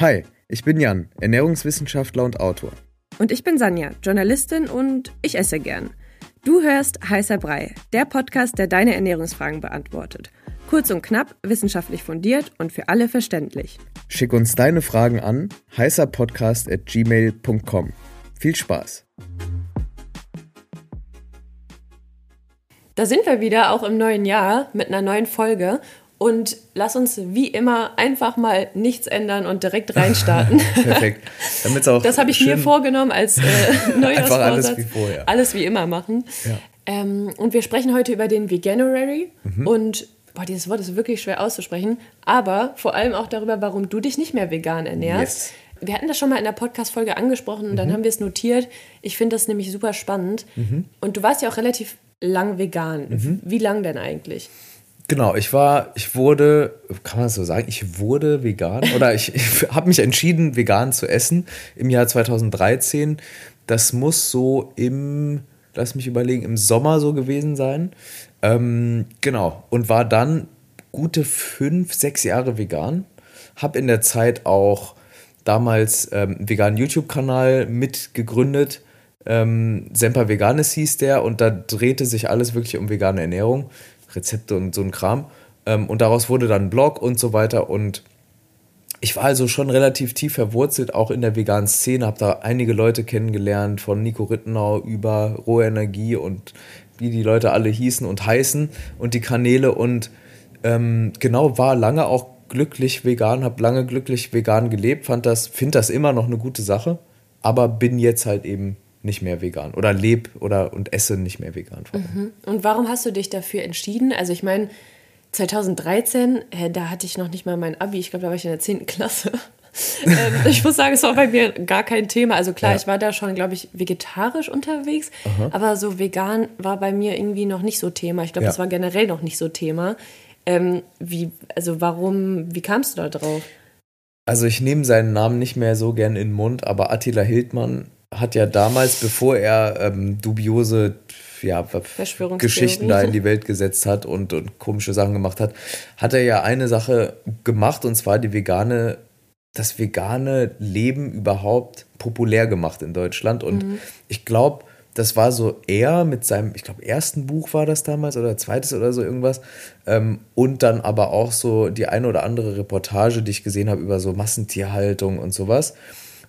Hi, ich bin Jan, Ernährungswissenschaftler und Autor. Und ich bin Sanja, Journalistin und ich esse gern. Du hörst Heißer Brei, der Podcast, der deine Ernährungsfragen beantwortet. Kurz und knapp, wissenschaftlich fundiert und für alle verständlich. Schick uns deine Fragen an heißerpodcast.gmail.com. Viel Spaß! Da sind wir wieder, auch im neuen Jahr, mit einer neuen Folge. Und lass uns wie immer einfach mal nichts ändern und direkt reinstarten. Perfekt. Damit's auch das habe ich mir vorgenommen als äh, Neujahrsvorsatz. alles wie vorher. Alles wie immer machen. Ja. Ähm, und wir sprechen heute über den Veganuary. Mhm. Und boah, dieses Wort ist wirklich schwer auszusprechen. Aber vor allem auch darüber, warum du dich nicht mehr vegan ernährst. Yes. Wir hatten das schon mal in der Podcast-Folge angesprochen und dann haben wir es notiert. Ich finde das nämlich super spannend. Und du warst ja auch relativ lang vegan. Wie lang denn eigentlich? Genau, ich war, ich wurde, kann man das so sagen, ich wurde vegan oder ich, ich habe mich entschieden, vegan zu essen im Jahr 2013. Das muss so im, lass mich überlegen, im Sommer so gewesen sein. Ähm, genau, und war dann gute fünf, sechs Jahre vegan. Hab in der Zeit auch damals ähm, einen veganen YouTube-Kanal mitgegründet. Ähm, Semper Veganes hieß der und da drehte sich alles wirklich um vegane Ernährung, Rezepte und so ein Kram. Ähm, und daraus wurde dann ein Blog und so weiter. Und ich war also schon relativ tief verwurzelt, auch in der veganen Szene, habe da einige Leute kennengelernt, von Nico Rittenau über Rohe Energie und wie die Leute alle hießen und heißen und die Kanäle. Und ähm, genau, war lange auch glücklich vegan, habe lange glücklich vegan gelebt, fand das, finde das immer noch eine gute Sache, aber bin jetzt halt eben nicht mehr vegan oder lebe oder und esse nicht mehr vegan. allem. Und warum hast du dich dafür entschieden? Also ich meine, 2013, äh, da hatte ich noch nicht mal mein Abi, ich glaube, da war ich in der 10. Klasse. ähm, ich muss sagen, es war bei mir gar kein Thema. Also klar, Ja. ich war da schon, glaube ich, vegetarisch unterwegs, aber so vegan war bei mir irgendwie noch nicht so Thema. Ich glaube, Ja. das war generell noch nicht so Thema. Ähm, wie, also warum, wie kamst du da drauf? Also ich nehme seinen Namen nicht mehr so gern in den Mund, aber Attila Hildmann hat ja damals, bevor er ähm, dubiose ja. Geschichten da in die Welt gesetzt hat und, und komische Sachen gemacht hat, hat er ja eine Sache gemacht und zwar die vegane, das vegane Leben überhaupt populär gemacht in Deutschland. Und ich glaube, das war so er mit seinem, ich glaube, ersten Buch war das damals oder zweites oder so irgendwas. Ähm, und dann aber auch so die eine oder andere Reportage, die ich gesehen habe über so Massentierhaltung und sowas.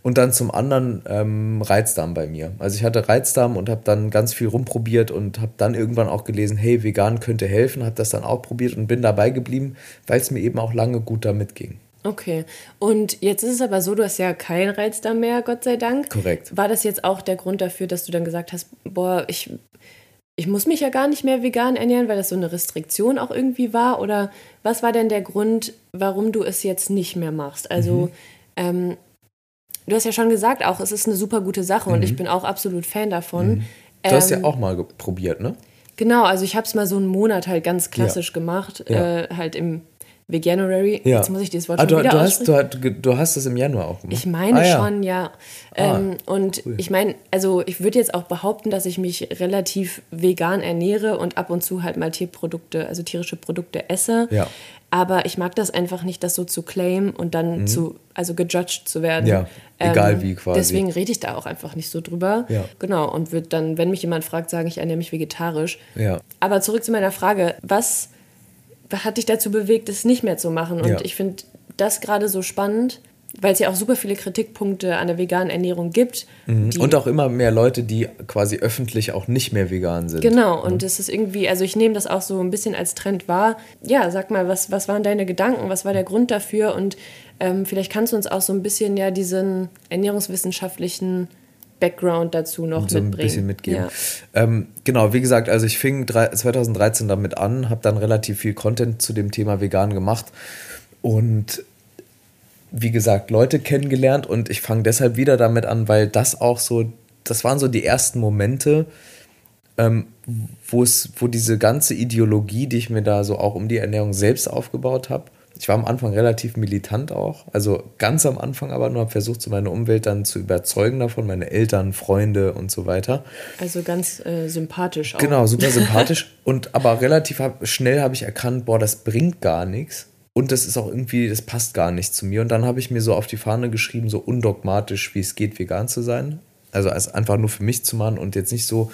Und dann zum anderen ähm, Reizdarm bei mir. Also ich hatte Reizdarm und habe dann ganz viel rumprobiert und habe dann irgendwann auch gelesen, hey, vegan könnte helfen, habe das dann auch probiert und bin dabei geblieben, weil es mir eben auch lange gut damit ging. Okay. Und jetzt ist es aber so, du hast ja keinen Reizdarm mehr, Gott sei Dank. Korrekt. War das jetzt auch der Grund dafür, dass du dann gesagt hast, boah, ich, ich muss mich ja gar nicht mehr vegan ernähren, weil das so eine Restriktion auch irgendwie war? Oder was war denn der Grund, warum du es jetzt nicht mehr machst? Also, ähm, du hast ja schon gesagt, auch es ist eine super gute Sache und ich bin auch absolut Fan davon. Du hast ja Ähm, auch mal probiert, ne? Genau, also ich habe es mal so einen Monat halt ganz klassisch gemacht, Ja. äh, halt im Veganuary. Ja. Jetzt muss ich dieses Wort ah, schon du, wieder du, hast, du, hast- du hast es im Januar auch gemacht. Ich meine Ah, ja. schon, ja. Ah, ähm, und ich meine, also ich würde jetzt auch behaupten, dass ich mich relativ vegan ernähre und ab und zu halt mal Tierprodukte, also tierische Produkte esse. Ja. Aber ich mag das einfach nicht, das so zu claimen und dann zu, also gejudged zu werden. Mhm. Ähm, Ja, egal wie quasi. Deswegen rede ich da auch einfach nicht so drüber. Ja. Genau. Und würde dann, wenn mich jemand fragt, sagen, ich ernähre mich vegetarisch. Ja. Aber zurück zu meiner Frage, was hat dich dazu bewegt, es nicht mehr zu machen? Und Ja. ich finde das gerade so spannend, weil es ja auch super viele Kritikpunkte an der veganen Ernährung gibt. Mhm. Und auch immer mehr Leute, die quasi öffentlich auch nicht mehr vegan sind. Genau, und es ist irgendwie, also ich nehme das auch so ein bisschen als Trend wahr. Ja, sag mal, was, was waren deine Gedanken, was war der Grund dafür? Und ähm, vielleicht kannst du uns auch so ein bisschen ja diesen ernährungswissenschaftlichen Background dazu noch so ein mitbringen. bisschen mitgeben. Ja. Ähm, genau, wie gesagt, also ich fing drei, 2013 damit an, habe dann relativ viel Content zu dem Thema vegan gemacht und wie gesagt, Leute kennengelernt und ich fange deshalb wieder damit an, weil das auch so, das waren so die ersten Momente, ähm, wo es, wo diese ganze Ideologie, die ich mir da so auch um die Ernährung selbst aufgebaut habe, ich war am Anfang relativ militant auch, also ganz am Anfang aber nur habe versucht, so meine Umwelt dann zu überzeugen davon, meine Eltern, Freunde und so weiter. Also ganz äh, sympathisch auch. Genau, super sympathisch und aber relativ hab, schnell habe ich erkannt, boah, das bringt gar nichts. und das ist auch irgendwie, das passt gar nicht zu mir. Und dann habe ich mir so auf die Fahne geschrieben, so undogmatisch, wie es geht, vegan zu sein. Also als einfach nur für mich zu machen und jetzt nicht so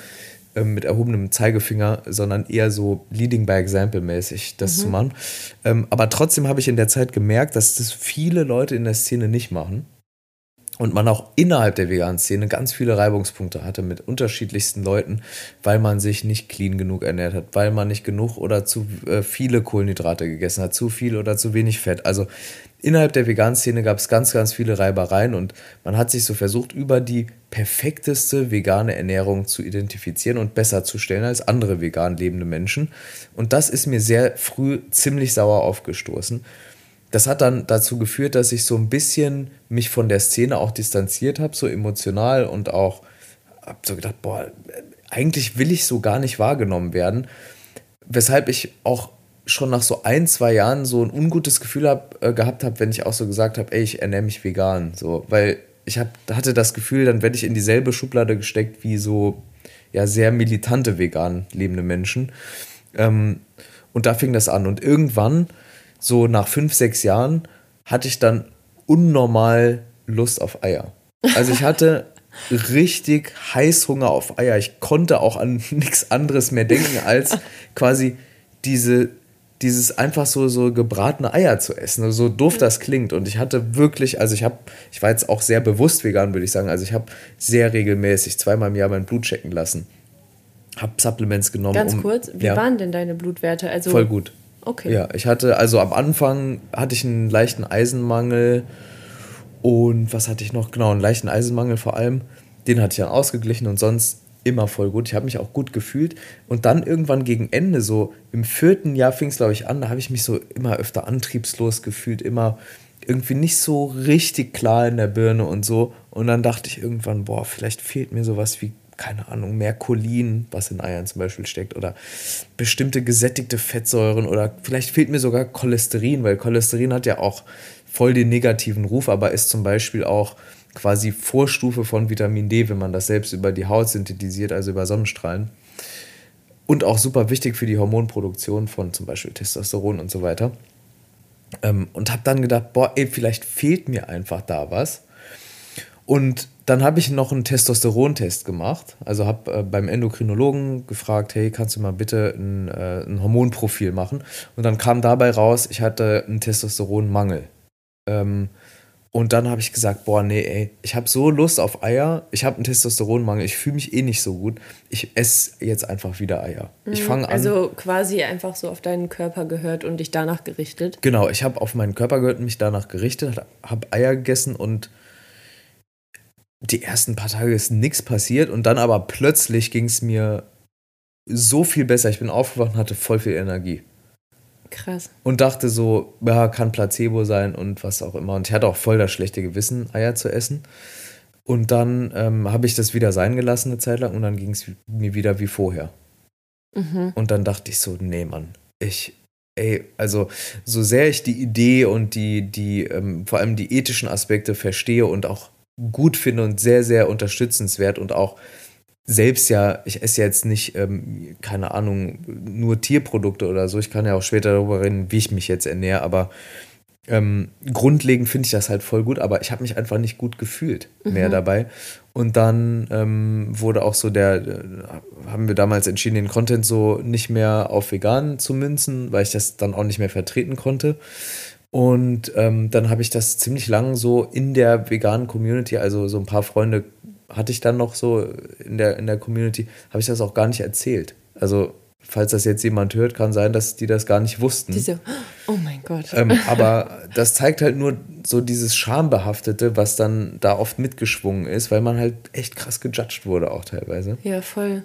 ähm, mit erhobenem Zeigefinger, sondern eher so Leading by Example mäßig das mhm. zu machen. Ähm, aber trotzdem habe ich in der Zeit gemerkt, dass das viele Leute in der Szene nicht machen und man auch innerhalb der veganen Szene ganz viele Reibungspunkte hatte mit unterschiedlichsten Leuten, weil man sich nicht clean genug ernährt hat, weil man nicht genug oder zu äh, viele Kohlenhydrate gegessen hat, zu viel oder zu wenig Fett. Also innerhalb der veganen Szene gab es ganz, ganz viele Reibereien und man hat sich so versucht, über die perfekteste vegane Ernährung zu identifizieren und besser zu stellen als andere vegan lebende Menschen. Und das ist mir sehr früh ziemlich sauer aufgestoßen das hat dann dazu geführt, dass ich so ein bisschen mich von der Szene auch distanziert habe, so emotional und auch habe so gedacht, boah, eigentlich will ich so gar nicht wahrgenommen werden. Weshalb ich auch schon nach so ein, zwei Jahren so ein ungutes Gefühl hab, äh, gehabt habe, wenn ich auch so gesagt habe, ey, ich ernähre mich vegan. So, weil ich hab, hatte das Gefühl, dann werde ich in dieselbe Schublade gesteckt wie so ja, sehr militante vegan lebende Menschen. Ähm, und da fing das an. Und irgendwann so nach fünf, sechs Jahren hatte ich dann unnormal Lust auf Eier. Also ich hatte richtig Heißhunger auf Eier. Ich konnte auch an nichts anderes mehr denken, als quasi diese, dieses einfach so, so gebratene Eier zu essen. Also so doof das klingt. Und ich hatte wirklich, also ich habe, ich war jetzt auch sehr bewusst vegan, würde ich sagen. Also ich habe sehr regelmäßig zweimal im Jahr mein Blut checken lassen. Habe Supplements genommen. Ganz um, kurz, wie ja, waren denn deine Blutwerte? Also voll gut. Okay. Ja, ich hatte, also am Anfang hatte ich einen leichten Eisenmangel und was hatte ich noch? Genau, einen leichten Eisenmangel vor allem. Den hatte ich dann ausgeglichen und sonst immer voll gut. Ich habe mich auch gut gefühlt. Und dann irgendwann gegen Ende, so im vierten Jahr fing es, glaube ich, an, da habe ich mich so immer öfter antriebslos gefühlt, immer irgendwie nicht so richtig klar in der Birne und so. Und dann dachte ich irgendwann, boah, vielleicht fehlt mir sowas wie keine Ahnung, mehr Cholin, was in Eiern zum Beispiel steckt, oder bestimmte gesättigte Fettsäuren oder vielleicht fehlt mir sogar Cholesterin, weil Cholesterin hat ja auch voll den negativen Ruf, aber ist zum Beispiel auch quasi Vorstufe von Vitamin D, wenn man das selbst über die Haut synthetisiert, also über Sonnenstrahlen. Und auch super wichtig für die Hormonproduktion von zum Beispiel Testosteron und so weiter. Ähm, und habe dann gedacht, boah, ey, vielleicht fehlt mir einfach da was. Und dann habe ich noch einen Testosterontest gemacht. Also habe äh, beim Endokrinologen gefragt, hey, kannst du mal bitte ein, äh, ein, Hormonprofil machen? Und dann kam dabei raus, ich hatte einen Testosteronmangel. Ähm, und dann habe ich gesagt, boah, nee, ey, ich habe so Lust auf Eier, ich habe einen Testosteronmangel, ich fühle mich eh nicht so gut. Ich esse jetzt einfach wieder Eier. Ich mhm. fange an. Also quasi einfach so auf deinen Körper gehört und dich danach gerichtet. Genau, ich habe auf meinen Körper gehört und mich danach gerichtet, habe Eier gegessen und die ersten paar Tage ist nichts passiert und dann aber plötzlich ging es mir so viel besser. Ich bin aufgewacht und hatte voll viel Energie. Krass. Und dachte so, ja, kann Placebo sein und was auch immer. Und ich hatte auch voll das schlechte Gewissen, Eier zu essen. Und dann ähm, habe ich das wieder sein gelassen eine Zeit lang und dann ging es mir wieder wie vorher. Mhm. Und dann dachte ich so, nee, Mann, ich, ey, also so sehr ich die Idee und die, die, ähm, vor allem die ethischen Aspekte verstehe und auch gut finde und sehr, sehr unterstützenswert und auch selbst ja, ich esse jetzt nicht, ähm, keine Ahnung, nur Tierprodukte oder so. Ich kann ja auch später darüber reden, wie ich mich jetzt ernähre, aber ähm, grundlegend finde ich das halt voll gut, aber ich habe mich einfach nicht gut gefühlt mhm. mehr dabei. Und dann ähm, wurde auch so der, äh, haben wir damals entschieden, den Content so nicht mehr auf vegan zu münzen, weil ich das dann auch nicht mehr vertreten konnte. Und ähm, dann habe ich das ziemlich lang so in der veganen Community, also so ein paar Freunde hatte ich dann noch so in der, in der Community, habe ich das auch gar nicht erzählt. Also, falls das jetzt jemand hört, kann sein, dass die das gar nicht wussten. Die so, oh mein Gott. Ähm, aber das zeigt halt nur so dieses Schambehaftete, was dann da oft mitgeschwungen ist, weil man halt echt krass gejudged wurde, auch teilweise. Ja, voll.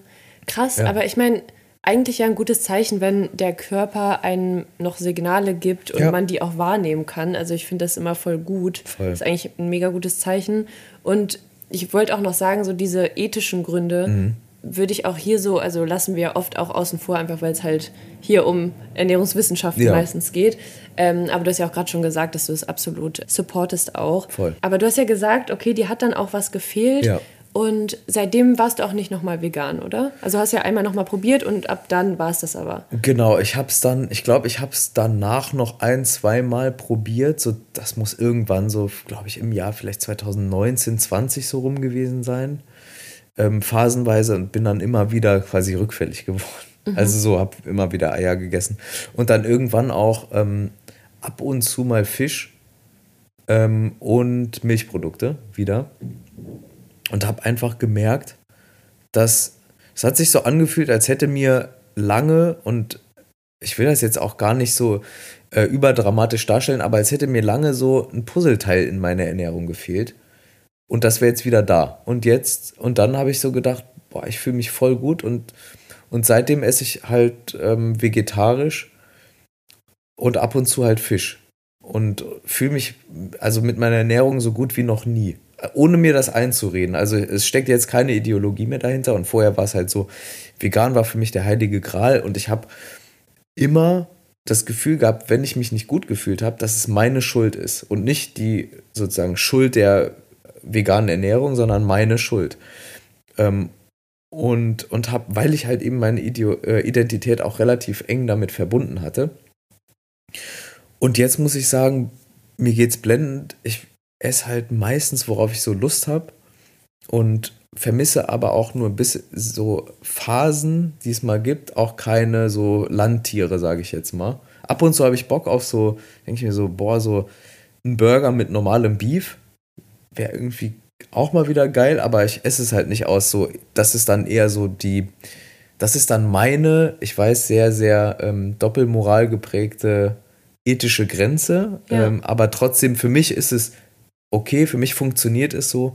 Krass, ja. aber ich meine, eigentlich ja ein gutes Zeichen, wenn der Körper einem noch Signale gibt und ja. man die auch wahrnehmen kann. Also ich finde das immer voll gut. Voll. Das ist eigentlich ein mega gutes Zeichen. Und ich wollte auch noch sagen, so diese ethischen Gründe mhm. würde ich auch hier so, also lassen wir oft auch außen vor, einfach weil es halt hier um Ernährungswissenschaften ja. meistens geht. Ähm, aber du hast ja auch gerade schon gesagt, dass du es absolut supportest auch. Voll. Aber du hast ja gesagt, okay, dir hat dann auch was gefehlt. Ja. Und seitdem warst du auch nicht nochmal vegan, oder? Also hast ja einmal nochmal probiert und ab dann war es das aber. Genau, ich habe es dann, ich glaube, ich habe es danach noch ein, zweimal probiert. So, das muss irgendwann so, glaube ich, im Jahr vielleicht 2019, 20 so rum gewesen sein. Ähm, phasenweise und bin dann immer wieder quasi rückfällig geworden. Mhm. Also so, habe immer wieder Eier gegessen. Und dann irgendwann auch ähm, ab und zu mal Fisch ähm, und Milchprodukte wieder und habe einfach gemerkt, dass es hat sich so angefühlt, als hätte mir lange und ich will das jetzt auch gar nicht so äh, überdramatisch darstellen, aber als hätte mir lange so ein Puzzleteil in meiner Ernährung gefehlt. Und das wäre jetzt wieder da. Und jetzt, und dann habe ich so gedacht, boah, ich fühle mich voll gut und, und seitdem esse ich halt ähm, vegetarisch und ab und zu halt Fisch. Und fühle mich also mit meiner Ernährung so gut wie noch nie ohne mir das einzureden. Also es steckt jetzt keine Ideologie mehr dahinter und vorher war es halt so, vegan war für mich der heilige Gral und ich habe immer das Gefühl gehabt, wenn ich mich nicht gut gefühlt habe, dass es meine Schuld ist und nicht die sozusagen Schuld der veganen Ernährung, sondern meine Schuld. Ähm, und und habe, weil ich halt eben meine Ideo äh, Identität auch relativ eng damit verbunden hatte. Und jetzt muss ich sagen, mir geht's blendend. Ich esse halt meistens, worauf ich so Lust habe und vermisse aber auch nur bis so Phasen, die es mal gibt, auch keine so Landtiere, sage ich jetzt mal. Ab und zu habe ich Bock auf so, denke ich mir so, boah, so ein Burger mit normalem Beef wäre irgendwie auch mal wieder geil, aber ich esse es halt nicht aus. So, das ist dann eher so die, das ist dann meine, ich weiß, sehr, sehr ähm, doppelmoral geprägte ethische Grenze. Ja. Ähm, aber trotzdem, für mich ist es okay, für mich funktioniert es so.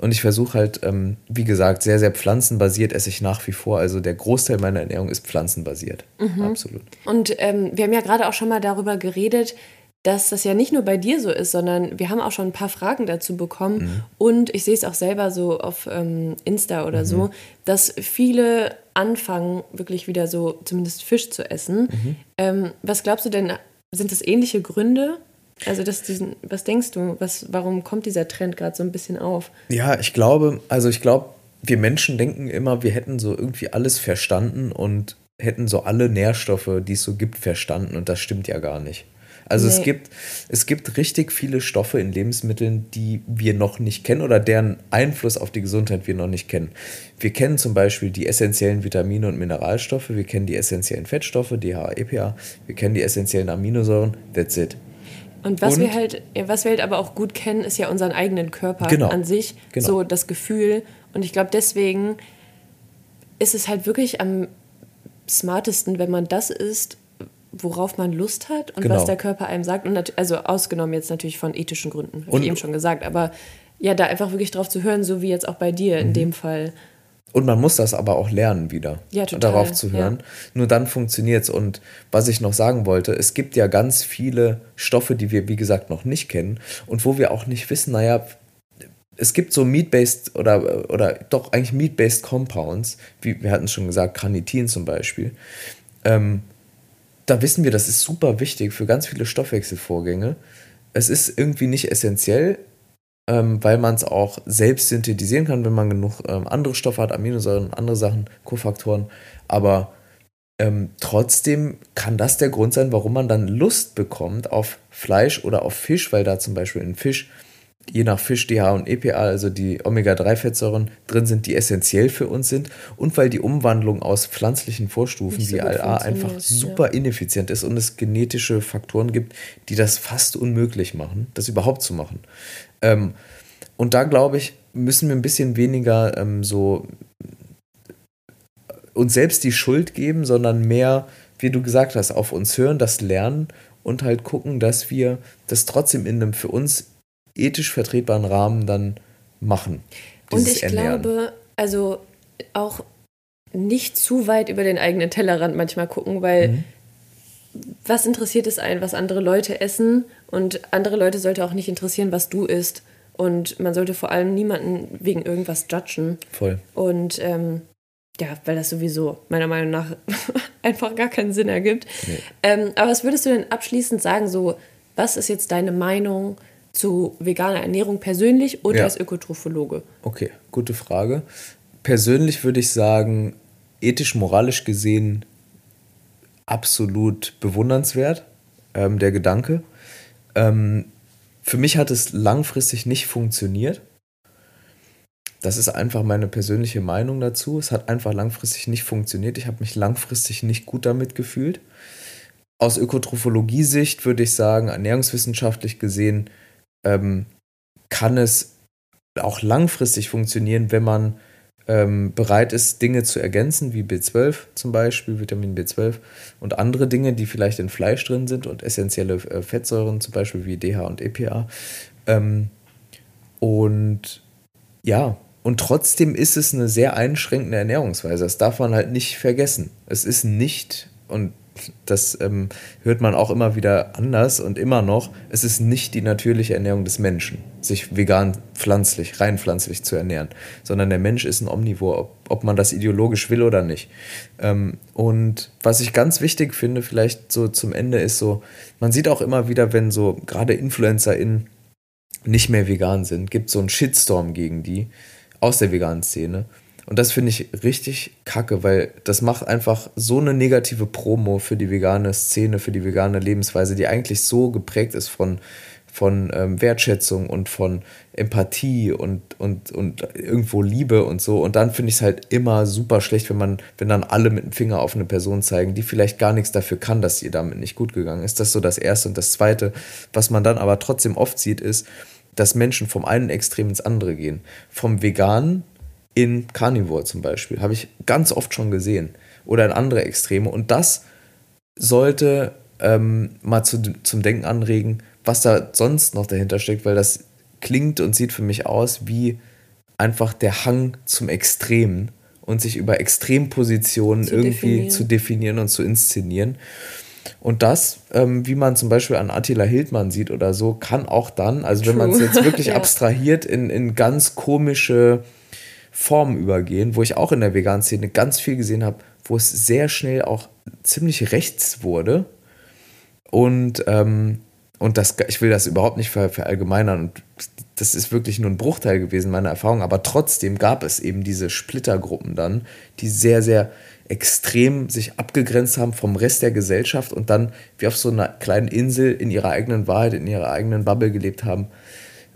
Und ich versuche halt, ähm, wie gesagt, sehr, sehr pflanzenbasiert esse ich nach wie vor. Also der Großteil meiner Ernährung ist pflanzenbasiert. Mhm. Absolut. Und ähm, wir haben ja gerade auch schon mal darüber geredet, dass das ja nicht nur bei dir so ist, sondern wir haben auch schon ein paar Fragen dazu bekommen. Mhm. Und ich sehe es auch selber so auf ähm, Insta oder mhm. so, dass viele anfangen, wirklich wieder so zumindest Fisch zu essen. Mhm. Ähm, was glaubst du denn, sind das ähnliche Gründe? Also das diesen, was denkst du, was, warum kommt dieser Trend gerade so ein bisschen auf? Ja, ich glaube, also ich glaube, wir Menschen denken immer, wir hätten so irgendwie alles verstanden und hätten so alle Nährstoffe, die es so gibt, verstanden und das stimmt ja gar nicht. Also nee. es, gibt, es gibt richtig viele Stoffe in Lebensmitteln, die wir noch nicht kennen oder deren Einfluss auf die Gesundheit wir noch nicht kennen. Wir kennen zum Beispiel die essentiellen Vitamine und Mineralstoffe, wir kennen die essentiellen Fettstoffe, DHA, EPA, wir kennen die essentiellen Aminosäuren, that's it. Und was und, wir halt, was wir halt aber auch gut kennen, ist ja unseren eigenen Körper genau, an sich, genau. so das Gefühl. Und ich glaube, deswegen ist es halt wirklich am smartesten, wenn man das isst, worauf man Lust hat und genau. was der Körper einem sagt. Und also ausgenommen jetzt natürlich von ethischen Gründen, ich eben schon gesagt. Aber ja, da einfach wirklich drauf zu hören, so wie jetzt auch bei dir in mhm. dem Fall. Und man muss das aber auch lernen wieder, ja, darauf zu hören. Ja. Nur dann funktioniert es. Und was ich noch sagen wollte, es gibt ja ganz viele Stoffe, die wir, wie gesagt, noch nicht kennen und wo wir auch nicht wissen, naja, es gibt so Meat-based oder, oder doch eigentlich Meat-based Compounds, wie wir hatten es schon gesagt, Carnitin zum Beispiel. Ähm, da wissen wir, das ist super wichtig für ganz viele Stoffwechselvorgänge. Es ist irgendwie nicht essentiell, ähm, weil man es auch selbst synthetisieren kann, wenn man genug ähm, andere Stoffe hat, Aminosäuren, andere Sachen, Kofaktoren. Aber ähm, trotzdem kann das der Grund sein, warum man dann Lust bekommt auf Fleisch oder auf Fisch, weil da zum Beispiel in Fisch je nach Fisch DHA und EPA, also die Omega-3-Fettsäuren drin sind, die essentiell für uns sind und weil die Umwandlung aus pflanzlichen Vorstufen so wie ALA einfach super ja. ineffizient ist und es genetische Faktoren gibt, die das fast unmöglich machen, das überhaupt zu machen. Ähm, und da glaube ich, müssen wir ein bisschen weniger ähm, so uns selbst die Schuld geben, sondern mehr, wie du gesagt hast, auf uns hören, das lernen und halt gucken, dass wir das trotzdem in einem für uns ethisch vertretbaren Rahmen dann machen. Und ich Ernähren. glaube, also auch nicht zu weit über den eigenen Tellerrand manchmal gucken, weil mhm. was interessiert es einen, was andere Leute essen und andere Leute sollte auch nicht interessieren, was du isst. Und man sollte vor allem niemanden wegen irgendwas judgen. Voll. Und ähm, ja, weil das sowieso meiner Meinung nach einfach gar keinen Sinn ergibt. Nee. Ähm, aber was würdest du denn abschließend sagen, so, was ist jetzt deine Meinung zu veganer Ernährung persönlich und Ja. als Ökotrophologe? Okay, gute Frage. Persönlich würde ich sagen, ethisch-moralisch gesehen absolut bewundernswert, ähm, der Gedanke. Ähm, für mich hat es langfristig nicht funktioniert. Das ist einfach meine persönliche Meinung dazu. Es hat einfach langfristig nicht funktioniert. Ich habe mich langfristig nicht gut damit gefühlt. Aus Ökotrophologie-Sicht würde ich sagen, ernährungswissenschaftlich gesehen, ähm, kann es auch langfristig funktionieren, wenn man ähm, bereit ist, Dinge zu ergänzen, wie B12 zum Beispiel, Vitamin B12 und andere Dinge, die vielleicht in Fleisch drin sind und essentielle äh, Fettsäuren, zum Beispiel wie DHA und EPA. Ähm, und ja, und trotzdem ist es eine sehr einschränkende Ernährungsweise. Das darf man halt nicht vergessen. Es ist nicht, und das ähm, hört man auch immer wieder anders und immer noch, es ist nicht die natürliche Ernährung des Menschen, sich vegan, pflanzlich, rein pflanzlich zu ernähren, sondern der Mensch ist ein Omnivor, ob, ob man das ideologisch will oder nicht. Ähm, und was ich ganz wichtig finde, vielleicht so zum Ende, ist so, man sieht auch immer wieder, wenn so gerade InfluencerInnen nicht mehr vegan sind, gibt so einen Shitstorm gegen die aus der veganen Szene. Und das finde ich richtig kacke, weil das macht einfach so eine negative Promo für die vegane Szene, für die vegane Lebensweise, die eigentlich so geprägt ist von, von ähm, Wertschätzung und von Empathie und, und, und irgendwo Liebe und so. Und dann finde ich es halt immer super schlecht, wenn man, wenn dann alle mit dem Finger auf eine Person zeigen, die vielleicht gar nichts dafür kann, dass ihr damit nicht gut gegangen ist. Das ist so das Erste. Und das Zweite, was man dann aber trotzdem oft sieht, ist, dass Menschen vom einen Extrem ins andere gehen. Vom Veganen in Carnivore zum Beispiel. Habe ich ganz oft schon gesehen. Oder in andere Extreme. Und das sollte ähm, mal zu, zum Denken anregen, was da sonst noch dahinter steckt, weil das klingt und sieht für mich aus wie einfach der Hang zum Extremen und sich über Extrempositionen Zu irgendwie definieren. zu definieren und zu inszenieren. Und das, ähm, wie man zum Beispiel an Attila Hildmann sieht oder so, kann auch dann, also wenn True. man es jetzt wirklich Ja. abstrahiert, in, in ganz komische Formen übergehen, wo ich auch in der veganen Szene ganz viel gesehen habe, wo es sehr schnell auch ziemlich rechts wurde. Und, ähm, und das, ich will das überhaupt nicht ver, verallgemeinern. Und das ist wirklich nur ein Bruchteil gewesen meiner Erfahrung. Aber trotzdem gab es eben diese Splittergruppen dann, die sehr, sehr extrem sich abgegrenzt haben vom Rest der Gesellschaft und dann wie auf so einer kleinen Insel in ihrer eigenen Wahrheit, in ihrer eigenen Bubble gelebt haben.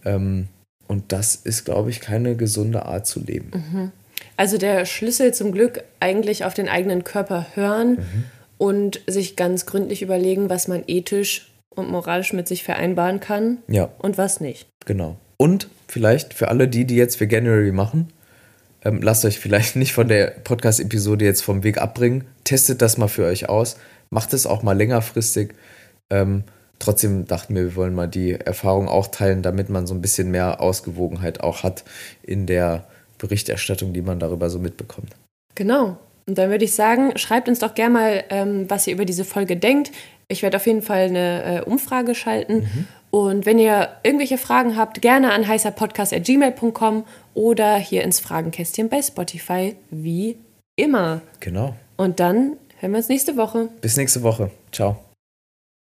Ähm, und das ist, glaube ich, keine gesunde Art zu leben. Also der Schlüssel zum Glück eigentlich auf den eigenen Körper hören und sich ganz gründlich überlegen, was man ethisch und moralisch mit sich vereinbaren kann Ja. und was nicht. Genau. Und vielleicht für alle die, die jetzt Veganuary machen, ähm, lasst euch vielleicht nicht von der Podcast-Episode jetzt vom Weg abbringen. Testet das mal für euch aus. Macht es auch mal längerfristig. Ähm, trotzdem dachten wir, wir wollen mal die Erfahrung auch teilen, damit man so ein bisschen mehr Ausgewogenheit auch hat in der Berichterstattung, die man darüber so mitbekommt. Genau. Und dann würde ich sagen, schreibt uns doch gerne mal, ähm, was ihr über diese Folge denkt. Ich werde auf jeden Fall eine äh, Umfrage schalten. Und wenn ihr irgendwelche Fragen habt, gerne an heißerpodcast.gmail.com oder hier ins Fragenkästchen bei Spotify, wie immer. Genau. Und dann hören wir uns nächste Woche. Bis nächste Woche. Ciao.